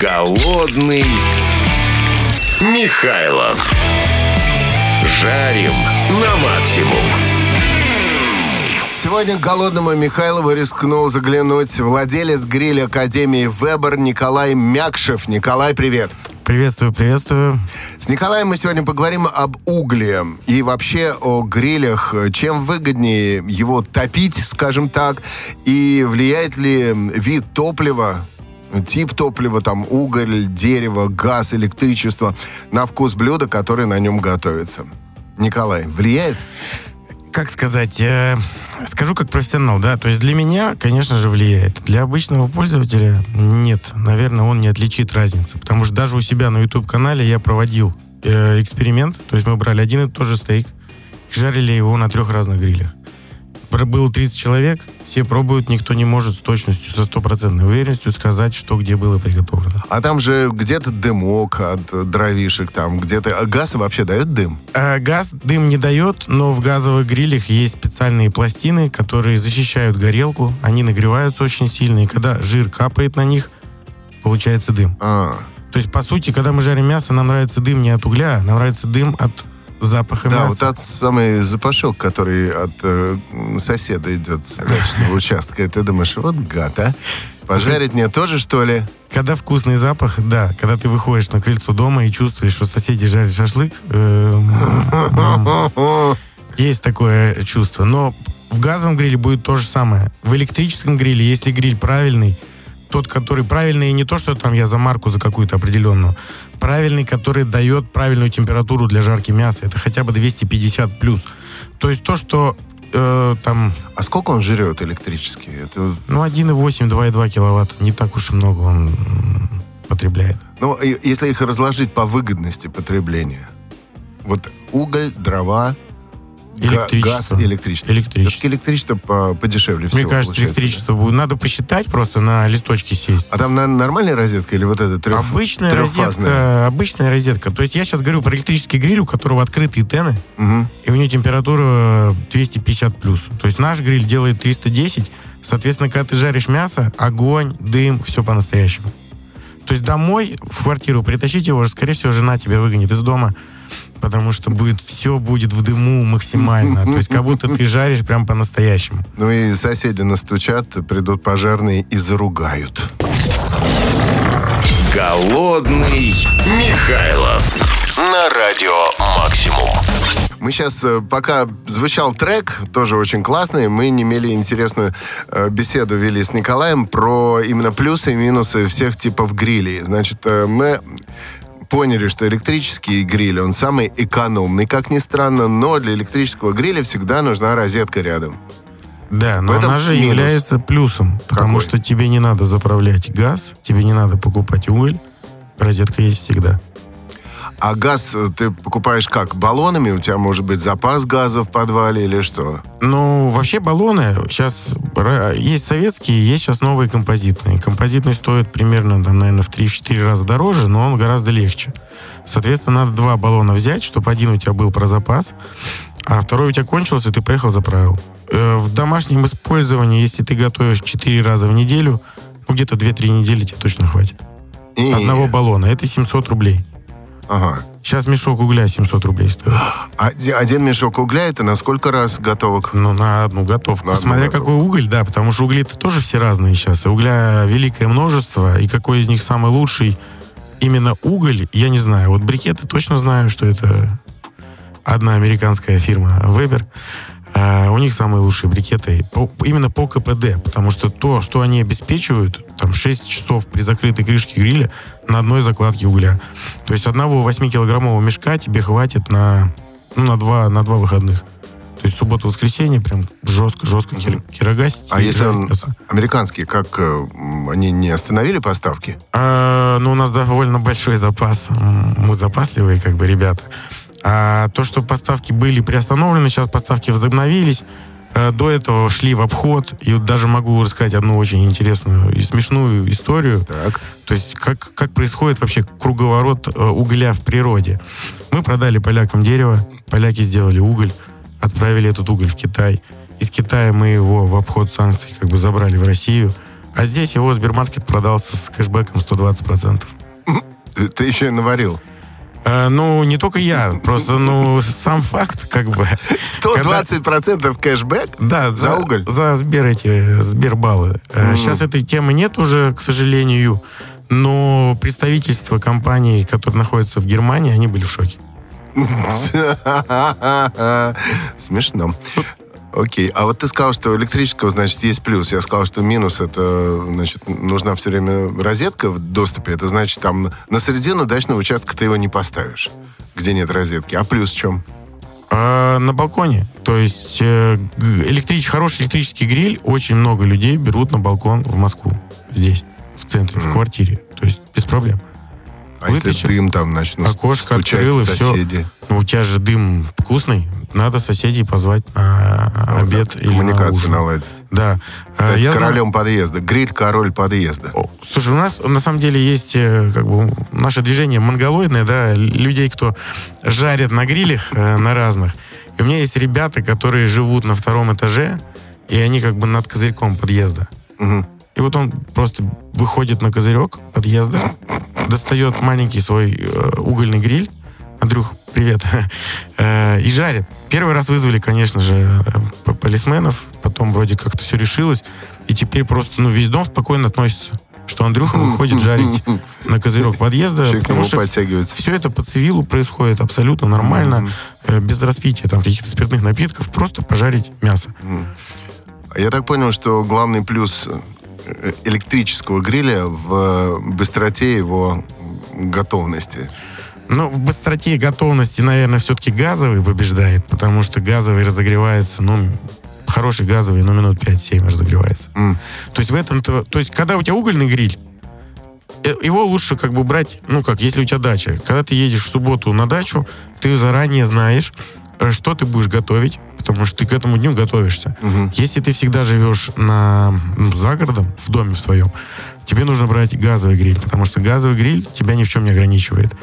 Голодный Михайлов. Жарим на максимум. Сегодня к голодному Михайлову рискнул заглянуть владелец гриля Академии Вебер Николай Мякшев. Николай, привет. Приветствую, приветствую. С Николаем мы сегодня поговорим об угле и вообще о грилях. Чем выгоднее его топить, скажем так, и влияет ли вид топлива тип топлива, там уголь, дерево, газ, электричество на вкус блюда, которое на нем готовится. Николай, влияет? Как сказать, э, скажу как профессионал, да, то есть для меня, конечно же, влияет. Для обычного пользователя нет, наверное, он не отличит разницы, потому что даже у себя на YouTube-канале я проводил э, эксперимент, то есть мы брали один и тот же стейк, жарили его на трех разных грилях было 30 человек, все пробуют, никто не может с точностью, со стопроцентной уверенностью сказать, что где было приготовлено. А там же где-то дымок от дровишек, там где-то... А газ вообще дает дым? А, газ дым не дает, но в газовых грилях есть специальные пластины, которые защищают горелку, они нагреваются очень сильно, и когда жир капает на них, получается дым. А. То есть, по сути, когда мы жарим мясо, нам нравится дым не от угля, нам нравится дым от запаха да, мяса. вот тот самый запашок, который от э, соседа идет с дачного участка. И ты думаешь, вот гад, а? Пожарить мне тоже, что ли? Когда вкусный запах, да, когда ты выходишь на крыльцо дома и чувствуешь, что соседи жарят шашлык, э, есть такое чувство. Но в газовом гриле будет то же самое. В электрическом гриле, если гриль правильный, тот, который правильный, и не то, что там я за марку за какую-то определенную, правильный, который дает правильную температуру для жарки мяса. Это хотя бы 250 плюс. То есть то, что э, там... А сколько он жрет электрический? Это... Ну, 1,8, 2,2 киловатт. Не так уж и много он потребляет. Ну, если их разложить по выгодности потребления. Вот уголь, дрова, Электричество. Газ, электричество. Электричество. Электричество по, подешевле всего Мне кажется, электричество будет. Надо посчитать просто на листочке сесть. А там на, нормальная розетка или вот эта трех, Обычная розетка. Обычная розетка. То есть я сейчас говорю про электрический гриль, у которого открытые тены, угу. и у него температура 250 плюс. То есть наш гриль делает 310. Соответственно, когда ты жаришь мясо, огонь, дым, все по-настоящему. То есть домой, в квартиру притащить его, скорее всего, жена тебя выгонит из дома потому что будет все будет в дыму максимально. То есть как будто ты жаришь прям по-настоящему. Ну и соседи настучат, придут пожарные и заругают. Голодный Михайлов на радио Максимум. Мы сейчас, э, пока звучал трек, тоже очень классный, мы не имели интересную э, беседу вели с Николаем про именно плюсы и минусы всех типов грилей. Значит, э, мы поняли, что электрический гриль, он самый экономный, как ни странно, но для электрического гриля всегда нужна розетка рядом. Да, но она же минус. является плюсом, потому Какой? что тебе не надо заправлять газ, тебе не надо покупать уголь, розетка есть всегда. А газ э, ты покупаешь как? Баллонами? У тебя может быть запас газа в подвале или что? Ну, вообще баллоны сейчас есть советские, есть сейчас новые композитные. Композитный стоит примерно, там, наверное, в 3-4 раза дороже, но он гораздо легче. Соответственно, надо два баллона взять, чтобы один у тебя был про запас, а второй у тебя кончился, и ты поехал заправил. Э, в домашнем использовании, если ты готовишь 4 раза в неделю, ну, где-то 2-3 недели тебе точно хватит. И... Одного баллона. Это 700 рублей. Ага. Сейчас мешок угля 700 рублей стоит. А один мешок угля это на сколько раз готовок? Ну, на одну готовку. На Смотря одну какой уголь, да, потому что угли-то тоже все разные сейчас. И угля великое множество, и какой из них самый лучший именно уголь, я не знаю. Вот брикеты точно знаю, что это одна американская фирма Weber. А у них самые лучшие брикеты по, именно по КПД, потому что то, что они обеспечивают, там 6 часов при закрытой крышке гриля на одной закладке угля. То есть одного 8-килограммового мешка тебе хватит на, ну, на, два, на два выходных. То есть суббота-воскресенье прям жестко-жестко кир, кирогасить. А если он мясо. американский, как э, они не остановили поставки? А, ну, у нас довольно большой запас. Мы запасливые, как бы, ребята. А то, что поставки были приостановлены, сейчас поставки возобновились. Э, до этого шли в обход. И вот даже могу рассказать одну очень интересную и смешную историю. Так. То есть как, как происходит вообще круговорот э, угля в природе. Мы продали полякам дерево, поляки сделали уголь, отправили этот уголь в Китай. Из Китая мы его в обход санкций как бы забрали в Россию. А здесь его Сбермаркет продался с кэшбэком 120%. Ты еще и наварил. Э, ну, не только я, просто, ну, сам факт, как бы. 120% когда... кэшбэк? Да, за, за уголь? За Сбер эти, Сбербаллы. Mm. Сейчас этой темы нет уже, к сожалению, но представительство компаний, которые находятся в Германии, они были в шоке. Смешно. Окей. А вот ты сказал, что электрического, значит, есть плюс. Я сказал, что минус это, значит, нужна все время розетка в доступе. Это значит, там на середину дачного участка ты его не поставишь, где нет розетки. А плюс в чем? А, на балконе. То есть э, электрич, хороший электрический гриль очень много людей берут на балкон в Москву. Здесь, в центре, mm. в квартире. То есть без проблем. А Вытащил, если дым там начнут Окошко открыл, и соседи. все. Ну, у тебя же дым вкусный, надо соседей позвать на вот обед или коммуникацию на ужин. наладить. Да. Стать Я королем знаю... подъезда. Гриль король подъезда. О, слушай, у нас на самом деле есть э, как бы наше движение монголоидное, да, людей, кто жарит на грилях э, на разных. И у меня есть ребята, которые живут на втором этаже, и они как бы над козырьком подъезда. Угу. И вот он просто выходит на козырек подъезда, достает маленький свой э, угольный гриль. Андрюх, привет. э, и жарит. Первый раз вызвали, конечно же, э, полисменов. Потом вроде как-то все решилось. И теперь просто, ну, весь дом спокойно относится что Андрюха выходит жарить на козырек подъезда, Человек потому что все это по цивилу происходит абсолютно нормально, mm-hmm. без распития там каких-то спиртных напитков, просто пожарить мясо. Mm. Я так понял, что главный плюс электрического гриля в быстроте его готовности? Ну, в быстроте готовности, наверное, все-таки газовый побеждает, потому что газовый разогревается, ну, хороший газовый, ну, минут 5-7 разогревается. Mm. То есть в этом -то, то есть когда у тебя угольный гриль, э, его лучше как бы брать, ну, как, если у тебя дача. Когда ты едешь в субботу на дачу, ты заранее знаешь, что ты будешь готовить, потому что ты к этому дню готовишься. Угу. Если ты всегда живешь на, ну, за городом, в доме в своем, тебе нужно брать газовый гриль, потому что газовый гриль тебя ни в чем не ограничивает.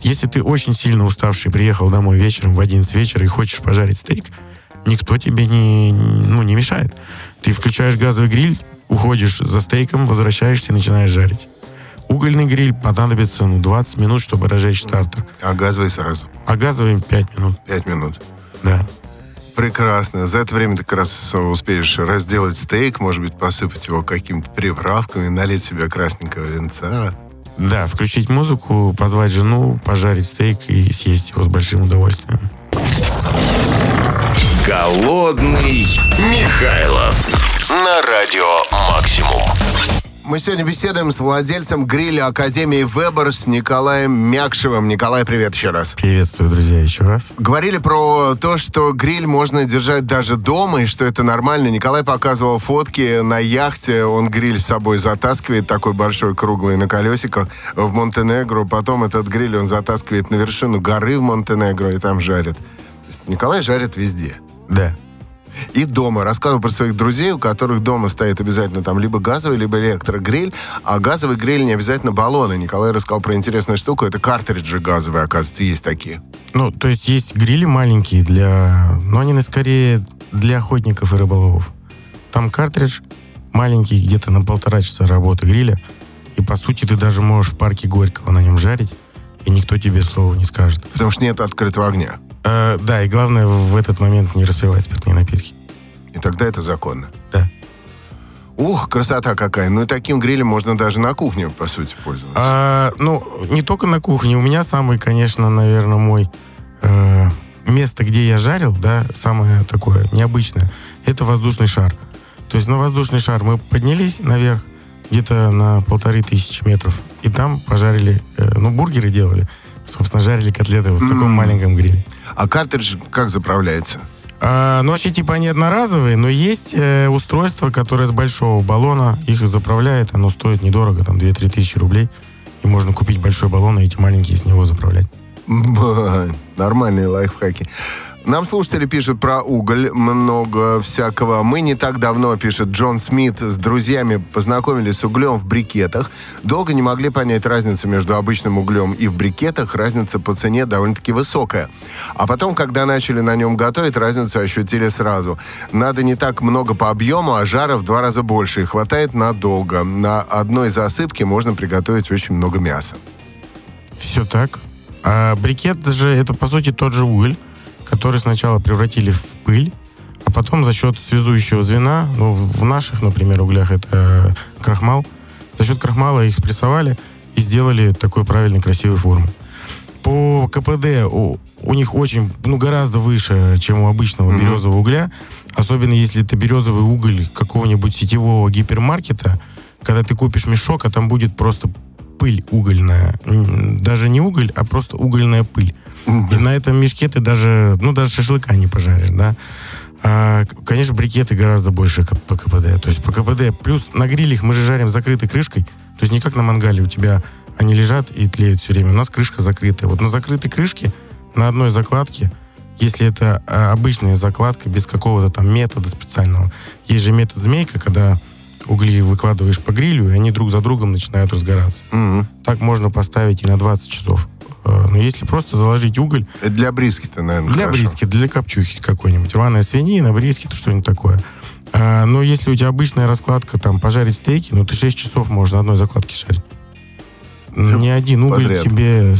Если ты очень сильно уставший, приехал домой вечером в 11 вечера и хочешь пожарить стейк, никто тебе не, ну, не мешает. Ты включаешь газовый гриль, уходишь за стейком, возвращаешься и начинаешь жарить. Угольный гриль понадобится ну, 20 минут, чтобы разжечь стартер. А газовый сразу? А газовый 5 минут. 5 минут. Да. Прекрасно. За это время ты как раз успеешь разделать стейк, может быть, посыпать его какими-то приправками, налить себе красненького венца. Да, включить музыку, позвать жену, пожарить стейк и съесть его с большим удовольствием. Голодный Михайлов на радио «Максимум». Мы сегодня беседуем с владельцем гриля Академии Вебер с Николаем Мякшевым. Николай, привет еще раз. Приветствую, друзья, еще раз. Говорили про то, что гриль можно держать даже дома, и что это нормально. Николай показывал фотки на яхте. Он гриль с собой затаскивает, такой большой, круглый, на колесиках, в Монтенегро. Потом этот гриль он затаскивает на вершину горы в Монтенегро и там жарит. Николай жарит везде. Да и дома. Рассказывал про своих друзей, у которых дома стоит обязательно там либо газовый, либо электрогриль, а газовый гриль не обязательно баллоны. Николай рассказал про интересную штуку, это картриджи газовые, оказывается, есть такие. Ну, то есть есть грили маленькие для... Но они скорее для охотников и рыболовов. Там картридж маленький, где-то на полтора часа работы гриля, и, по сути, ты даже можешь в парке Горького на нем жарить, и никто тебе слова не скажет. Потому что нет открытого огня. Э, да, и главное в этот момент не распивать спиртные напитки. И тогда это законно? Да. Ух, красота какая. Ну и таким грилем можно даже на кухне, по сути, пользоваться. А, ну, не только на кухне. У меня самый, конечно, наверное, мой э, место, где я жарил, да, самое такое необычное, это воздушный шар. То есть на воздушный шар мы поднялись наверх, где-то на полторы тысячи метров, и там пожарили, э, ну, бургеры делали. Собственно, жарили котлеты вот в таком маленьком гриле. А картридж как заправляется? А, ну, вообще, типа, они одноразовые, но есть э, устройство, которое с большого баллона их заправляет. Оно стоит недорого, там, 2-3 тысячи рублей. И можно купить большой баллон и эти маленькие с него заправлять. Нормальные лайфхаки. Нам слушатели пишут про уголь, много всякого. Мы не так давно, пишет Джон Смит, с друзьями познакомились с углем в брикетах. Долго не могли понять разницу между обычным углем и в брикетах. Разница по цене довольно-таки высокая. А потом, когда начали на нем готовить, разницу ощутили сразу. Надо не так много по объему, а жара в два раза больше. И хватает надолго. На одной засыпке можно приготовить очень много мяса. Все так. А брикет же это, по сути, тот же уголь, который сначала превратили в пыль, а потом за счет связующего звена, ну, в наших, например, углях это крахмал, за счет крахмала их спрессовали и сделали такой правильной, красивой формы. По КПД у, у них очень, ну, гораздо выше, чем у обычного mm-hmm. березового угля. Особенно если это березовый уголь какого-нибудь сетевого гипермаркета, когда ты купишь мешок, а там будет просто пыль угольная. Даже не уголь, а просто угольная пыль. И на этом мешке ты даже, ну, даже шашлыка не пожаришь, да. А, конечно, брикеты гораздо больше по КПД. То есть по КПД. Плюс на грилях мы же жарим закрытой крышкой. То есть не как на мангале у тебя они лежат и тлеют все время. У нас крышка закрытая. Вот на закрытой крышке, на одной закладке, если это а, обычная закладка без какого-то там метода специального. Есть же метод змейка, когда угли выкладываешь по грилю, и они друг за другом начинают разгораться. Угу. Так можно поставить и на 20 часов. Э, но если просто заложить уголь... Это для бриски-то, наверное, Для хорошо. бриски, для копчухи какой-нибудь. Рваная свинина, бриски, что-нибудь такое. А, но если у тебя обычная раскладка, там, пожарить стейки, ну, ты 6 часов можешь на одной закладке жарить. Ни один уголь Подряд. тебе,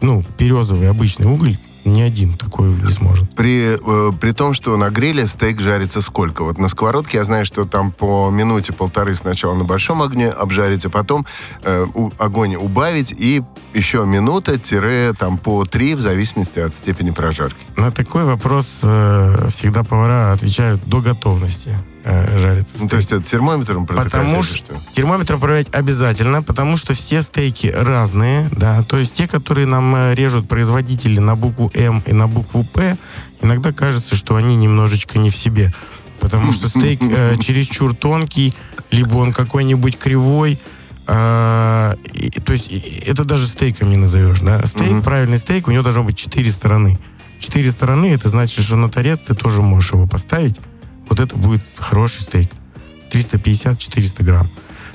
ну, березовый обычный уголь, ни один такой не сможет. При, э, при том, что на гриле стейк жарится сколько? Вот на сковородке я знаю, что там по минуте полторы сначала на большом огне обжарить, а потом э, у- огонь убавить и еще минута тире там по три в зависимости от степени прожарки. На такой вопрос э, всегда повара отвечают до готовности э, жариться. Ну, то есть это термометром протыкать Потому или что термометром проверять обязательно, потому что все стейки разные, да. То есть те, которые нам э, режут производители на букву М и на букву П, иногда кажется, что они немножечко не в себе. Потому что стейк э, чересчур тонкий, либо он какой-нибудь кривой. а, и- то есть это даже стейком не назовешь, да. Стейк, правильный стейк, у него должно быть четыре стороны. Четыре стороны, это значит, что на торец ты тоже можешь его поставить. Вот это будет хороший стейк. 350-400 грамм.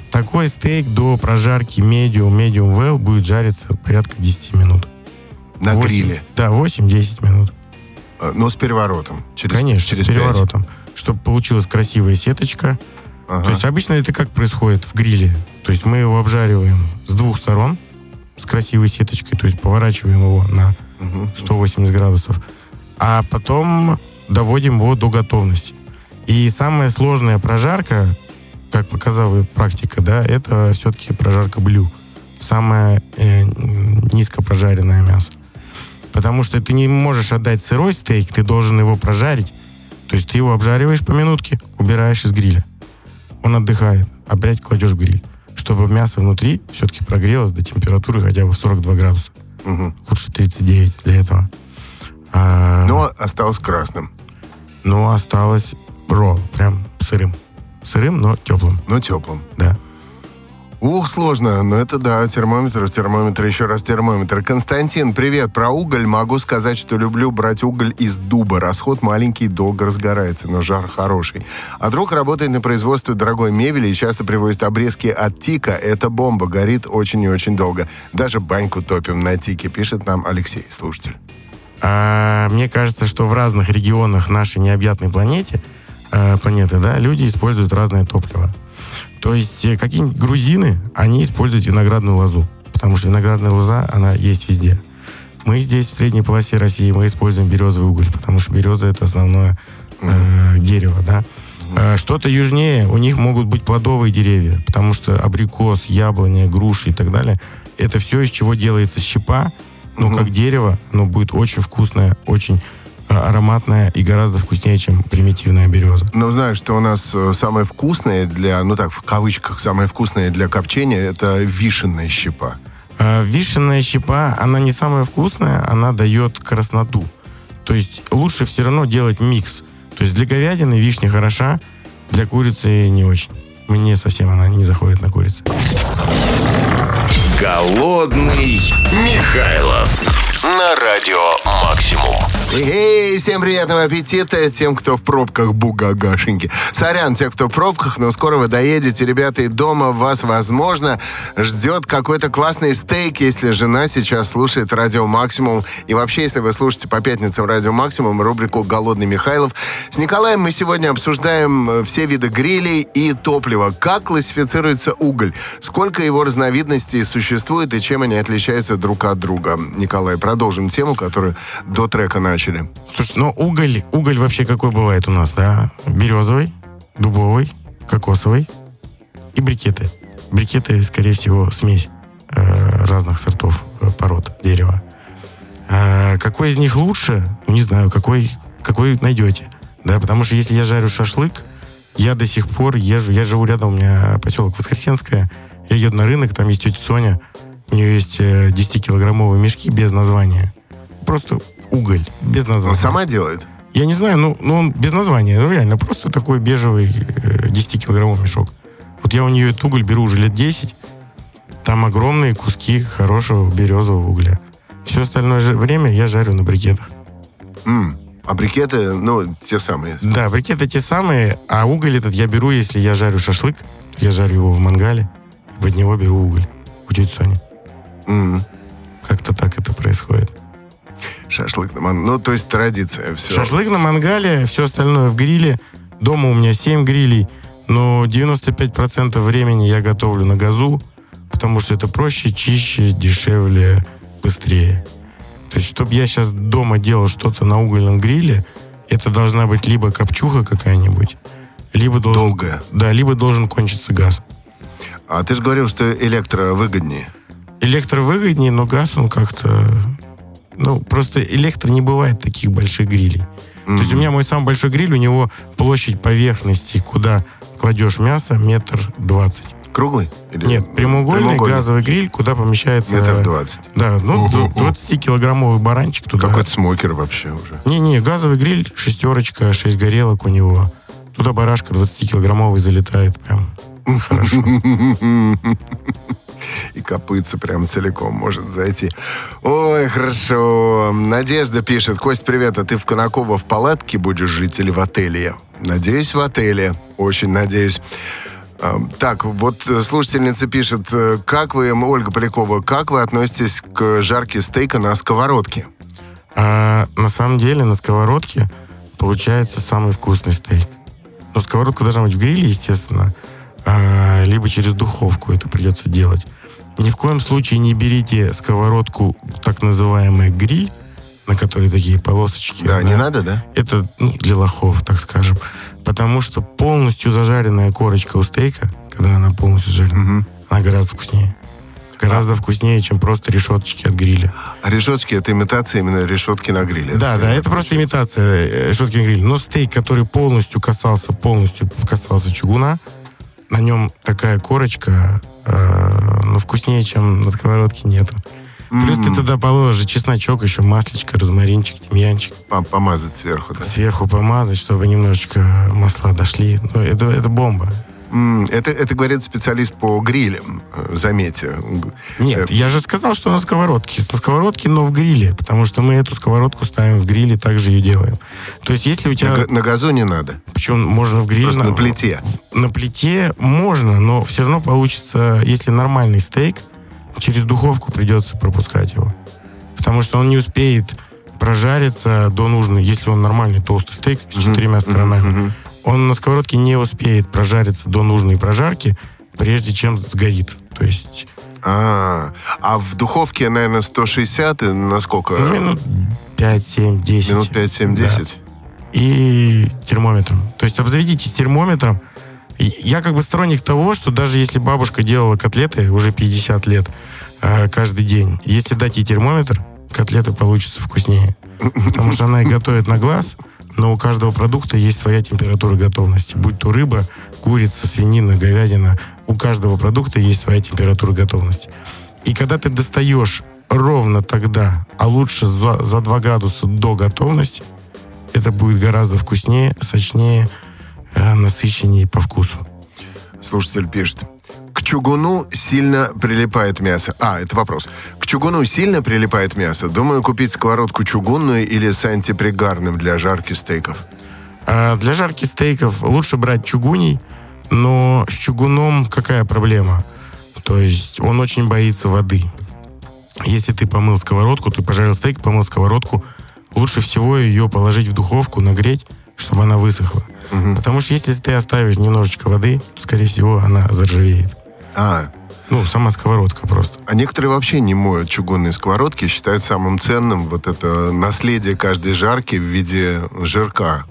Такой стейк до прожарки medium, medium well будет жариться порядка 10 минут. На Восемь- гриле. Да, 8-10 минут. Э, Но с переворотом. Через, Конечно, через с переворотом. Чтобы получилась красивая сеточка. Ага. То есть обычно это как происходит в гриле? То есть мы его обжариваем с двух сторон с красивой сеточкой, то есть поворачиваем его на Мгм. 180 градусов, а потом доводим его до готовности. И самая сложная прожарка, как показала практика, да, это все-таки прожарка блю. Самое э, низко прожаренное мясо. Потому что ты не можешь отдать сырой стейк, ты должен его прожарить. То есть ты его обжариваешь по минутке, убираешь из гриля. Он отдыхает, опять кладешь в гриль. Чтобы мясо внутри все-таки прогрелось до температуры хотя бы в 42 градуса. Мгм. Лучше 39 для этого. А, Но осталось красным. но осталось ро, прям сырым. Сырым, но теплым, Но теплым. да. Ух, сложно, но это да, термометр, термометр, еще раз термометр. Константин, привет, про уголь могу сказать, что люблю брать уголь из дуба. Расход маленький, долго разгорается, но жар хороший. А друг работает на производстве дорогой мебели и часто привозит обрезки от тика. Это бомба, горит очень и очень долго. Даже баньку топим на тике, пишет нам Алексей, слушатель. А, мне кажется, что в разных регионах нашей необъятной планете, э, планеты, да, люди используют разное топливо. То есть э, какие-нибудь грузины, они используют виноградную лозу, потому что виноградная лоза, она есть везде. Мы здесь, в средней полосе России, мы используем березовый уголь, потому что береза это основное э, дерево, да. Э, Что-то южнее, у них могут быть плодовые деревья, потому что абрикос, яблоня, груши и так далее, это все, из чего делается щепа, но Мгм. как дерево, оно будет очень вкусное, очень ароматное и гораздо вкуснее, чем примитивная береза. Но знаю, что у нас э, самое вкусное для, ну так, в кавычках, самое вкусное для копчения, это вишенная щепа. А, Вишенная щепа, она не самая вкусная, она дает красноту. То есть лучше все равно делать микс. То есть для говядины вишня хороша, для курицы не очень. Мне совсем она не заходит на курицу. Голодный Михайлов. На радио «Максимум». Эй, всем приятного аппетита тем, кто в пробках бугагашеньки. Сорян, те, кто в пробках, но скоро вы доедете, ребята, и дома вас, возможно, ждет какой-то классный стейк, если жена сейчас слушает радио «Максимум». И вообще, если вы слушаете по пятницам радио «Максимум» рубрику «Голодный Михайлов». С Николаем мы сегодня обсуждаем э, все виды грилей и топлива. Как классифицируется уголь? Сколько его разновидностей существует и чем они отличаются друг от друга? Николай, продолжим тему, которую до трека начали. Слушай, ну уголь, уголь вообще какой бывает у нас, да? Березовый, дубовый, кокосовый и брикеты. Брикеты, скорее всего, смесь э, разных сортов э, пород дерева. А какой из них лучше? Ну, не знаю, какой, какой найдете. Да, потому что если я жарю шашлык, я до сих пор езжу, я живу рядом, у меня поселок Воскресенское, я еду на рынок, там есть тетя Соня, у нее есть 10-килограммовые э, мешки без названия. Просто уголь, без названия. Он сама делает? Я не знаю, ну, ну он без названия, ну реально, просто такой бежевый 10-килограммовый э, мешок. Вот я у нее этот уголь беру уже лет 10, там огромные куски хорошего березового угля. Все остальное время я жарю на брикетах. Mm. А брикеты, ну, те самые? Да, брикеты те самые, а уголь этот я беру, если я жарю шашлык, я жарю его в мангале, и под него беру уголь у тети Сони. Mm. Как-то так это происходит. Шашлык на мангале. Ну, то есть традиция. Все. Шашлык на мангале, все остальное в гриле. Дома у меня 7 грилей, но 95% времени я готовлю на газу, потому что это проще, чище, дешевле, быстрее. То есть, чтобы я сейчас дома делал что-то на угольном гриле, это должна быть либо копчуха какая-нибудь, либо должен... Долгая. Да, либо должен кончиться газ. А ты же говорил, что электро выгоднее. Электро выгоднее, но газ, он как-то... Ну, просто электро не бывает таких больших грилей. Mm-hmm. То есть у меня мой самый большой гриль, у него площадь поверхности, куда кладешь мясо, метр двадцать. Круглый? Или... Нет, прямоугольный, прямоугольный газовый гриль, куда помещается... Метр двадцать. Да, ну, 20-килограммовый баранчик туда. Какой-то смокер вообще уже. Не-не, газовый гриль, шестерочка, шесть горелок у него. Туда барашка 20-килограммовый залетает прям хорошо. И копытца прям целиком может зайти. Ой, хорошо. Надежда пишет. Кость, привет, а ты в Конаково в палатке будешь жить или в отеле? Надеюсь, в отеле. Очень надеюсь. Так, вот э, слушательница пишет, э, как вы, Ольга Полякова, как вы относитесь к жарке стейка на сковородке? А, на самом деле на сковородке получается самый вкусный стейк. Но сковородка должна быть в гриле, естественно, а, либо через духовку это придется делать. Ни в коем случае не берите сковородку, так называемый гриль, на которой такие полосочки. Да, да? не надо, да? Это ну, для лохов, так скажем. Потому что полностью зажаренная корочка у стейка, когда она полностью зажарена, угу. она гораздо вкуснее. Гораздо вкуснее, чем просто решеточки от гриля. А решетки это имитация именно решетки на гриле? Да, да, это просто имитация э, решетки на гриле. Но стейк, который полностью касался, полностью касался чугуна, на нем такая корочка, э, ну, вкуснее, чем на сковородке нету. Плюс ты туда положишь чесночок, еще маслечко, розмаринчик, тимьянчик. Помазать сверху, да? Сверху помазать, чтобы немножечко масла дошли. Ну, это, это бомба. Это, это говорит специалист по грилям, э, заметьте. Нет, я же сказал, что на сковородке. На сковородке, но в гриле, потому что мы эту сковородку ставим в гриле, также ее делаем. То есть, если у тебя... На, на газу не надо? Почему? Можно в гриле. Просто на, на плите? На плите можно, но все равно получится, если нормальный стейк, через духовку придется пропускать его. Потому что он не успеет прожариться до нужной, если он нормальный толстый стейк с четырьмя сторонами. Он на сковородке не успеет прожариться до нужной прожарки, прежде чем сгорит. То есть... А, а в духовке, наверное, 160 и на сколько? Ну, минут 5, 7, 10. Минут 5, 7, 10. Да. И термометром. То есть обзаведитесь термометром, я как бы сторонник того, что даже если бабушка делала котлеты уже 50 лет э, каждый день, если дать ей термометр, котлеты получатся вкуснее. Потому что она их готовит на глаз, но у каждого продукта есть своя температура готовности. Будь то рыба, курица, свинина, говядина, у каждого продукта есть своя температура готовности. И когда ты достаешь ровно тогда, а лучше за, за 2 градуса до готовности, это будет гораздо вкуснее, сочнее, Э, насыщеннее по вкусу. Слушатель пишет. Чугуну сильно прилипает мясо. А, это вопрос. К чугуну сильно прилипает мясо? Думаю, купить сковородку чугунную или с антипригарным для жарки стейков. А для жарки стейков лучше брать чугуний, но с чугуном какая проблема? То есть он очень боится воды. Если ты помыл сковородку, ты пожарил стейк, помыл сковородку, лучше всего ее положить в духовку, нагреть, чтобы она высохла. Угу. Потому что если ты оставишь немножечко воды, то, скорее всего, она заржавеет. А, ну, сама сковородка просто. А некоторые вообще не моют чугунные сковородки, считают самым ценным вот это наследие каждой жарки в виде жирка.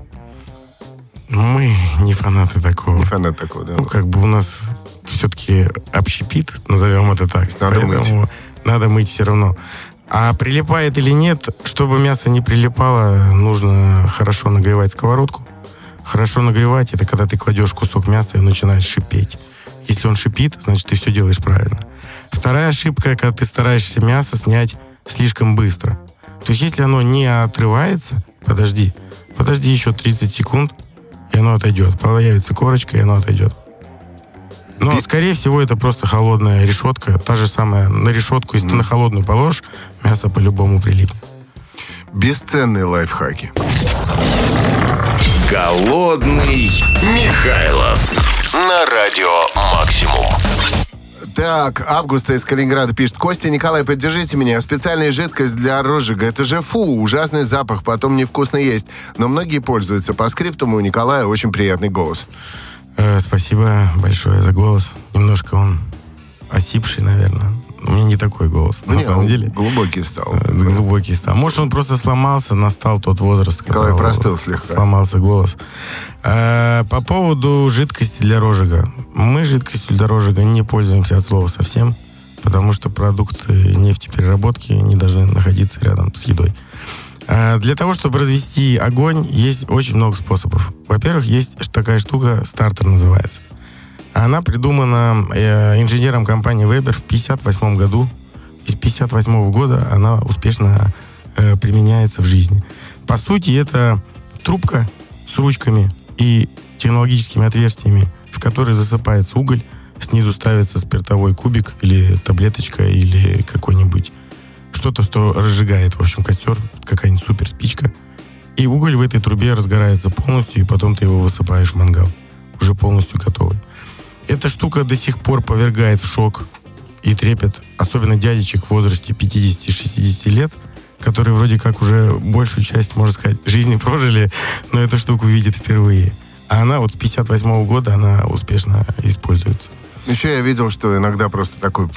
Мы не фанаты такого. Не фанаты такого, да. Ну, как бы у нас все-таки общепит, назовем это так. Надо Поэтому мыть. Надо мыть все равно. А прилипает или нет, чтобы мясо не прилипало, нужно хорошо нагревать сковородку. Хорошо нагревать, это когда ты кладешь кусок мяса и начинаешь шипеть. Если он шипит, значит, ты все делаешь правильно. Вторая ошибка, когда ты стараешься мясо снять слишком быстро. То есть, если оно не отрывается, подожди, подожди еще 30 секунд, и оно отойдет. Появится корочка, и оно отойдет. Но, скорее всего, это просто холодная решетка. Та же самая на решетку, если mm. ты на холодную положишь, мясо по-любому прилипнет. Бесценные лайфхаки. Голодный Михайлов радио «Максимум». Так, Августа из Калининграда пишет. Костя, Николай, поддержите меня. Специальная жидкость для розжига. Это же фу, ужасный запах, потом невкусно есть. Но многие пользуются. По скрипту у Николая очень приятный голос. Э, спасибо большое за голос. Немножко он осипший, наверное. У меня не такой голос, ну, на не, самом деле. Глубокий стал. Э, глубокий стал. Может, он просто сломался, настал тот возраст, когда простыл слегка. сломался голос. Э, по поводу жидкости для розжига. Мы жидкостью для розжига не пользуемся от слова совсем, потому что продукты нефтепереработки не должны находиться рядом с едой. Э, для того, чтобы развести огонь, есть очень много способов. Во-первых, есть такая штука, стартер называется. Она придумана э, инженером компании Weber в 1958 году. И с 1958 года она успешно э, применяется в жизни. По сути, это трубка с ручками и технологическими отверстиями, в которые засыпается уголь, снизу ставится спиртовой кубик или таблеточка или какой-нибудь что-то, что разжигает, в общем, костер, какая-нибудь супер спичка. И уголь в этой трубе разгорается полностью, и потом ты его высыпаешь в мангал, уже полностью готовый. Эта штука до сих пор повергает в шок и трепет, особенно дядечек в возрасте 50-60 лет, которые вроде как уже большую часть, можно сказать, жизни прожили, но эту штуку видят впервые. А она вот с 58 -го года, она успешно используется. Еще я видел, что иногда просто такой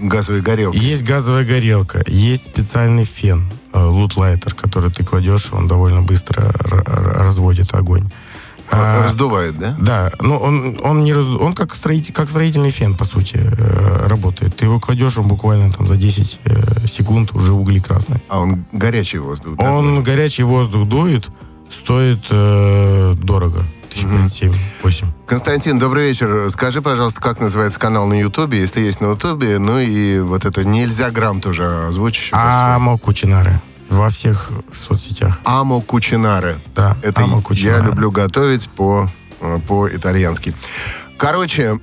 газовая горелка. Есть газовая горелка, есть специальный фен, лутлайтер, который ты кладешь, он довольно быстро разводит огонь. А, Раздувает, да? Да, но он, он, не раз, он как, строитель, как строительный фен, по сути, э, работает. Ты его кладешь, он буквально там за 10 э, секунд уже угли красные. А он горячий воздух, да? Он горячий воздух дует, стоит э, дорого. Тысяч пять, семь, восемь. Константин, добрый вечер. Скажи, пожалуйста, как называется канал на Ютубе, если есть на Ютубе, ну и вот это нельзя грамм тоже озвучить. Амо Кучинары. Во всех соцсетях. Амо Кучинаре. Да, Это Амо Кучинаре. я люблю готовить по, э, по-итальянски. Короче,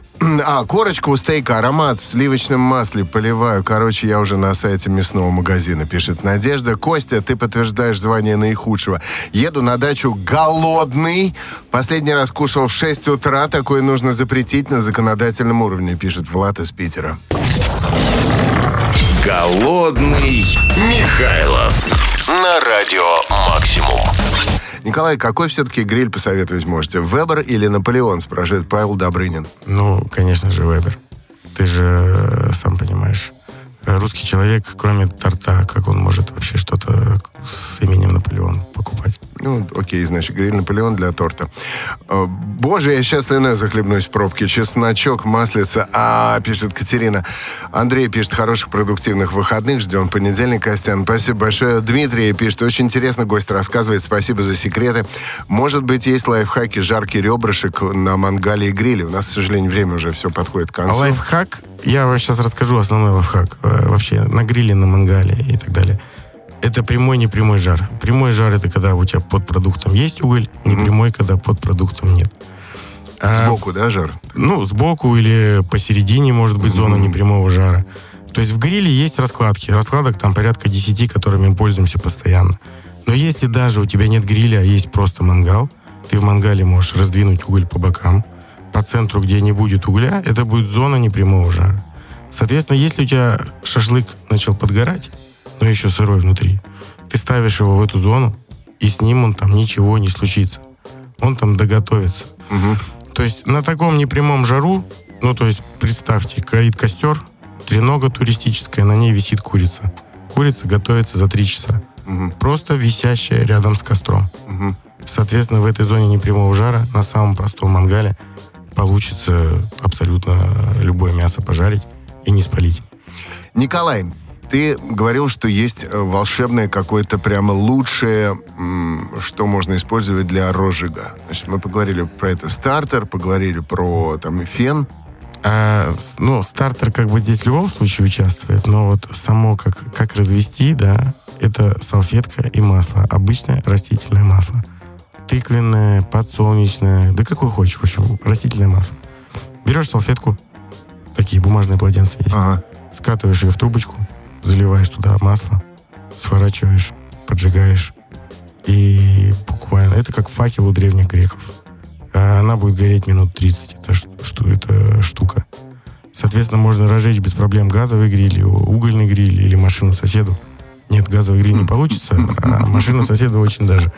а, корочку у стейка, аромат в сливочном масле поливаю. Короче, я уже на сайте мясного магазина, пишет Надежда. Костя, ты подтверждаешь звание наихудшего. Еду на дачу голодный. Последний раз кушал в 6 утра. Такое нужно запретить на законодательном уровне, пишет Влад из Питера. Голодный Михайлов на радио «Максимум». Николай, какой все-таки гриль посоветовать можете? Вебер или Наполеон, спрашивает Павел Добрынин. Ну, конечно же, Вебер. Ты же э, сам понимаешь. Русский человек, кроме торта, как он может вообще что-то с именем Наполеон? Ну, окей, значит, гриль Наполеон для торта. Э, боже, я сейчас слюной захлебнусь в пробке. Чесночок, маслица. А, пишет Катерина. Андрей пишет, хороших продуктивных выходных. Ждем понедельник, Костян. Спасибо большое. Дмитрий пишет, очень интересно гость рассказывает. Спасибо за секреты. Может быть, есть лайфхаки, жаркий ребрышек на мангале и гриле. У нас, к сожалению, время уже все подходит к концу. А лайфхак? Я вам сейчас расскажу основной лайфхак. Э, вообще, на гриле, на мангале и так далее это прямой, не прямой жар. Прямой жар это когда у тебя под продуктом есть уголь, не mm-hmm. прямой, когда под продуктом нет. А, сбоку, да, жар? Ну, сбоку или посередине может быть зона непрямого жара. То есть в гриле есть раскладки. Раскладок там порядка 10, которыми мы пользуемся постоянно. Но если даже у тебя нет гриля, а есть просто мангал, ты в мангале можешь раздвинуть уголь по бокам. По центру, где не будет угля, это будет зона непрямого жара. Соответственно, если у тебя шашлык начал подгорать, но еще сырой внутри, ты ставишь его в эту зону, и с ним он там ничего не случится. Он там доготовится. Угу. То есть на таком непрямом жару, ну, то есть представьте, горит костер, тренога туристическая, на ней висит курица. Курица готовится за три часа. Угу. Просто висящая рядом с костром. Угу. Соответственно, в этой зоне непрямого жара на самом простом мангале получится абсолютно любое мясо пожарить и не спалить. Николай, ты говорил, что есть э, волшебное какое-то прямо лучшее, что можно использовать для розжига. Значит, мы поговорили про это стартер, поговорили про там фен. А, ну, стартер как бы здесь в любом случае участвует, но вот само как, как развести, да, это салфетка и масло. Обычное растительное масло. Тыквенное, подсолнечное, да какое хочешь, в общем, растительное масло. Берешь салфетку, такие бумажные полотенца есть, ага. скатываешь ее в трубочку, заливаешь туда масло, сворачиваешь, поджигаешь. И буквально, это как факел у древних греков. А она будет гореть минут 30, это, что, это штука. Соответственно, можно разжечь без проблем газовый гриль, угольный гриль или машину соседу. Нет, газовый гриль не получится, а машину соседа очень даже.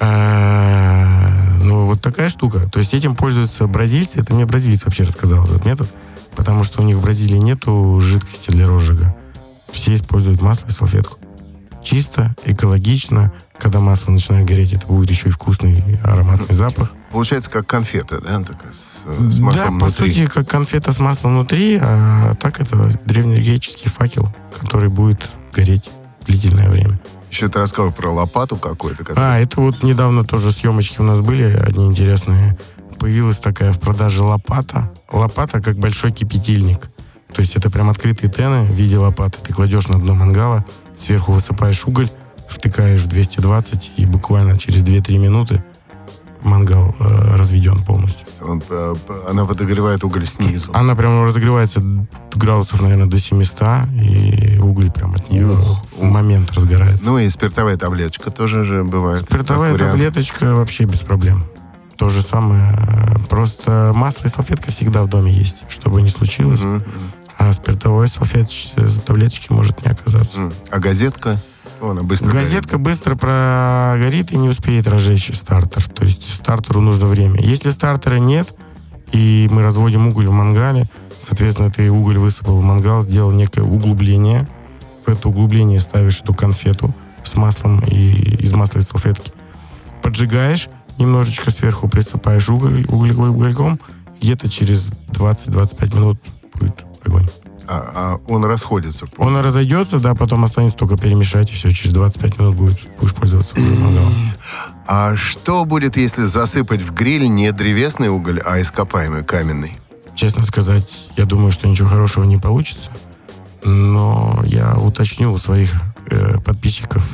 А, ну, вот такая штука. То есть этим пользуются бразильцы. Это мне бразилец вообще рассказал этот метод. Потому что у них в Бразилии нету жидкости для розжига все используют масло и салфетку. Чисто, экологично. Когда масло начинает гореть, это будет еще и вкусный ароматный запах. Получается, как конфета, да? Такая, с, с маслом да, по сути, как конфета с маслом внутри, а так это древнегреческий факел, который будет гореть длительное время. Еще ты рассказывал про лопату какую-то. Которая... А, это вот недавно тоже съемочки у нас были, одни интересные. Появилась такая в продаже лопата. Лопата как большой кипятильник. То есть это прям открытые тены в виде лопаты. Ты кладешь на дно мангала, сверху высыпаешь уголь, втыкаешь в 220, и буквально через 2-3 минуты мангал э, разведен полностью. Он, э, она подогревает уголь снизу. Она прям разогревается градусов, наверное, до 700, и уголь прям от нее Ух. в момент разгорается. Ну и спиртовая таблеточка тоже же бывает. Спиртовая таблеточка вообще без проблем. То же самое. Просто масло и салфетка всегда в доме есть, чтобы не случилось. Угу а спиртовой салфеточки, таблеточки может не оказаться. А газетка? она быстро Газетка горит. быстро прогорит и не успеет разжечь стартер. То есть стартеру нужно время. Если стартера нет, и мы разводим уголь в мангале, соответственно, ты уголь высыпал в мангал, сделал некое углубление. В это углубление ставишь эту конфету с маслом и из масла и салфетки. Поджигаешь, немножечко сверху присыпаешь уголь, уголь угольком, где-то через 20-25 минут будет огонь. А, а он расходится? Он разойдется, да, потом останется только перемешать, и все, через 25 минут будет, будешь пользоваться мангалом. А что будет, если засыпать в гриль не древесный уголь, а ископаемый, каменный? Честно сказать, я думаю, что ничего хорошего не получится. Но я уточню у своих э, подписчиков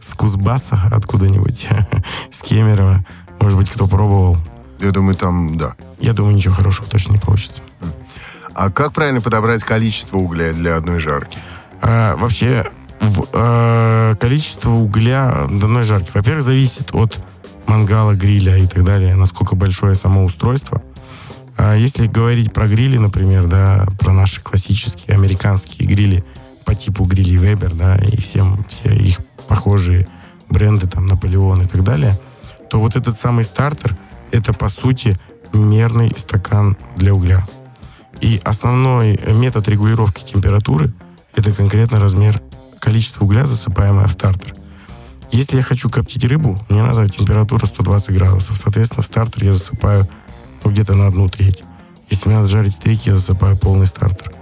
с Кузбасса откуда-нибудь, с Кемерово. Может быть, кто пробовал. Я думаю, там, да. Я думаю, ничего хорошего точно не получится. А как правильно подобрать количество угля для одной жарки? А, вообще, в, а, количество угля для одной жарки, во-первых, зависит от мангала, гриля и так далее, насколько большое само устройство. А если говорить про грили, например, да, про наши классические американские грили по типу грилей Weber, да, и всем все их похожие бренды, там, Наполеон и так далее, то вот этот самый стартер, это, по сути, мерный стакан для угля. И основной метод регулировки температуры – это конкретно размер количества угля, засыпаемое в стартер. Если я хочу коптить рыбу, мне надо температура 120 градусов. Соответственно, в стартер я засыпаю ну, где-то на одну треть. Если мне надо жарить стейки, я засыпаю полный стартер.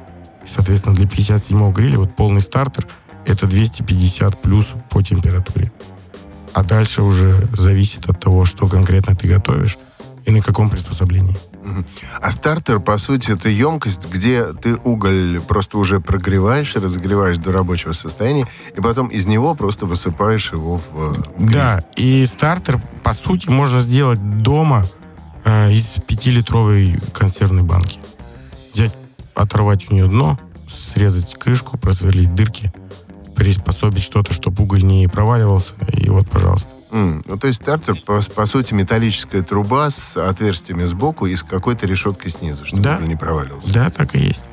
И, соответственно, для 57-го гриля вот полный стартер – это 250 плюс по температуре. А дальше уже зависит от того, что конкретно ты готовишь и на каком приспособлении. А стартер, по сути, это емкость, где ты уголь просто уже прогреваешь, разогреваешь до рабочего состояния, и потом из него просто высыпаешь его в гриль. Да, и стартер, по сути, можно сделать дома э, из пятилитровой консервной банки. Взять, оторвать у нее дно, срезать крышку, просверлить дырки, приспособить что-то, чтобы уголь не проваливался, и вот, пожалуйста. Mm. Ну, то есть стартер, по, по сути, металлическая труба с отверстиями сбоку и с какой-то решеткой снизу, чтобы Да. не проваливался. Да, так и есть.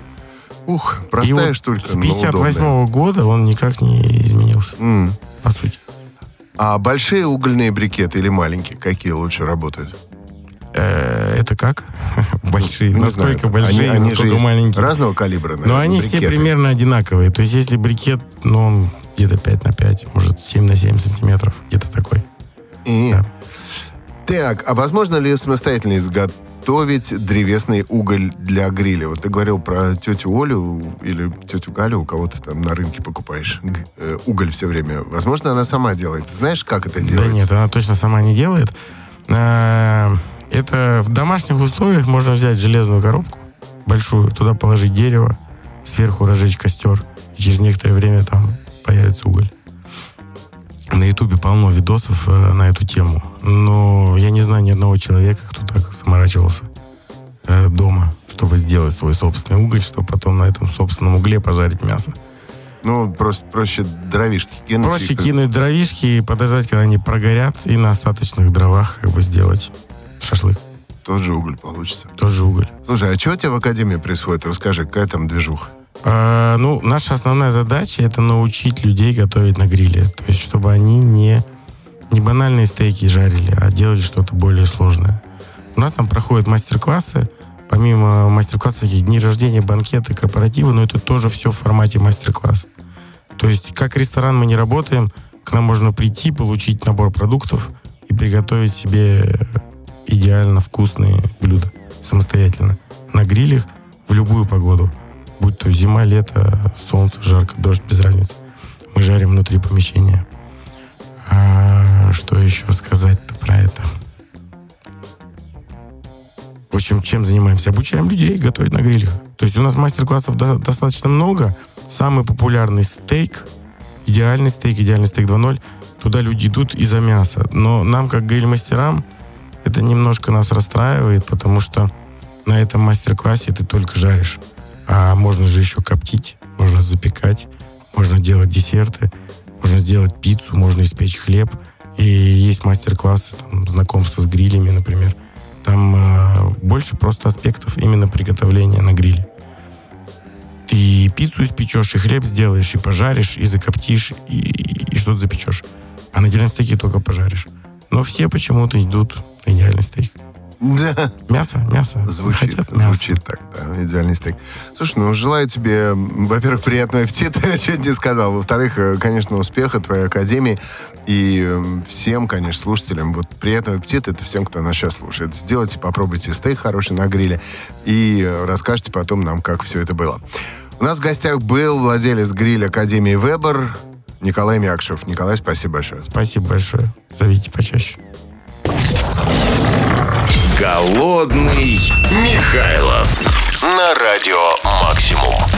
Ух, и простая вот штука, с но 58 удобная. года он никак не изменился, М. по сути. А большие угольные брикеты или маленькие, какие лучше работают? Э, Это как? Большие. Ну, не Насколько знаю. большие, Они- они насколько есть маленькие. Разного калибра, Но наверное, они все брикеты. примерно одинаковые. То есть, если брикет, ну, он где-то 5 на 5, может, 7 на 7 сантиметров, где-то такой. И- Да. Так, а возможно ли самостоятельно изготовить древесный уголь для гриля? Вот ты говорил про тетю Олю или тетю Галю, у кого ты там на рынке покупаешь э, уголь все время. Возможно, она сама делает. Знаешь, как это Да делается? нет, она точно сама не делает. Э, Это в домашних условиях можно взять железную коробку большую, туда положить дерево, сверху разжечь костер, и через некоторое время там появится уголь. На Ютубе полно видосов э, на эту тему. Но я не знаю ни одного человека, кто так заморачивался э, дома, чтобы сделать свой собственный уголь, чтобы потом на этом собственном угле пожарить мясо. Ну, просто проще дровишки кинуть. Проще их- кинуть дровишки и подождать, когда они прогорят, и на остаточных дровах как бы сделать шашлык. Тот же уголь получится. Тоже уголь. Слушай, а что тебе в Академии происходит? Расскажи, какая там движуха? А, ну, наша основная задача это научить людей готовить на гриле. То есть, чтобы они не, не банальные стейки жарили, а делали что-то более сложное. У нас там проходят мастер-классы. Помимо мастер-классов, таких дни рождения, банкеты, корпоративы, но это тоже все в формате мастер-класса. То есть, как ресторан мы не работаем, к нам можно прийти, получить набор продуктов и приготовить себе идеально вкусные блюда самостоятельно. На грилях в любую погоду. Будь то зима, лето, солнце, жарко, дождь, без разницы. Мы жарим внутри помещения. А что еще сказать-то про это? В общем, чем занимаемся? Обучаем людей готовить на грилях. То есть у нас мастер-классов до- достаточно много. Самый популярный стейк, идеальный стейк, идеальный стейк 2.0, туда люди идут из-за мяса. Но нам, как гриль-мастерам, это немножко нас расстраивает, потому что на этом мастер-классе ты только жаришь. А можно же еще коптить, можно запекать, можно делать десерты, можно сделать пиццу, можно испечь хлеб. И есть мастер-классы, знакомство с грилями, например. Там э, больше просто аспектов именно приготовления на гриле. Ты и пиццу испечешь, и хлеб сделаешь, и пожаришь, и закоптишь, и, и что-то запечешь. А на идеальном стейке только пожаришь. Но все почему-то идут на идеальный стейк. Да. Мясо, мясо. Звучит, Хотят мясо. звучит так, да, идеальный стейк. Слушай, ну, желаю тебе, во-первых, приятного аппетита, я чуть не сказал. Во-вторых, э, конечно, успеха твоей академии. И м, всем, конечно, слушателям, вот приятного аппетита, это всем, кто нас сейчас слушает. Сделайте, попробуйте стейк хороший на гриле и э, расскажете потом нам, как все это было. У нас в гостях был владелец гриля Академии Вебер Николай Мякшев. Николай, спасибо большое. Спасибо большое. Зовите почаще. Голодный Михайлов на радио «Максимум».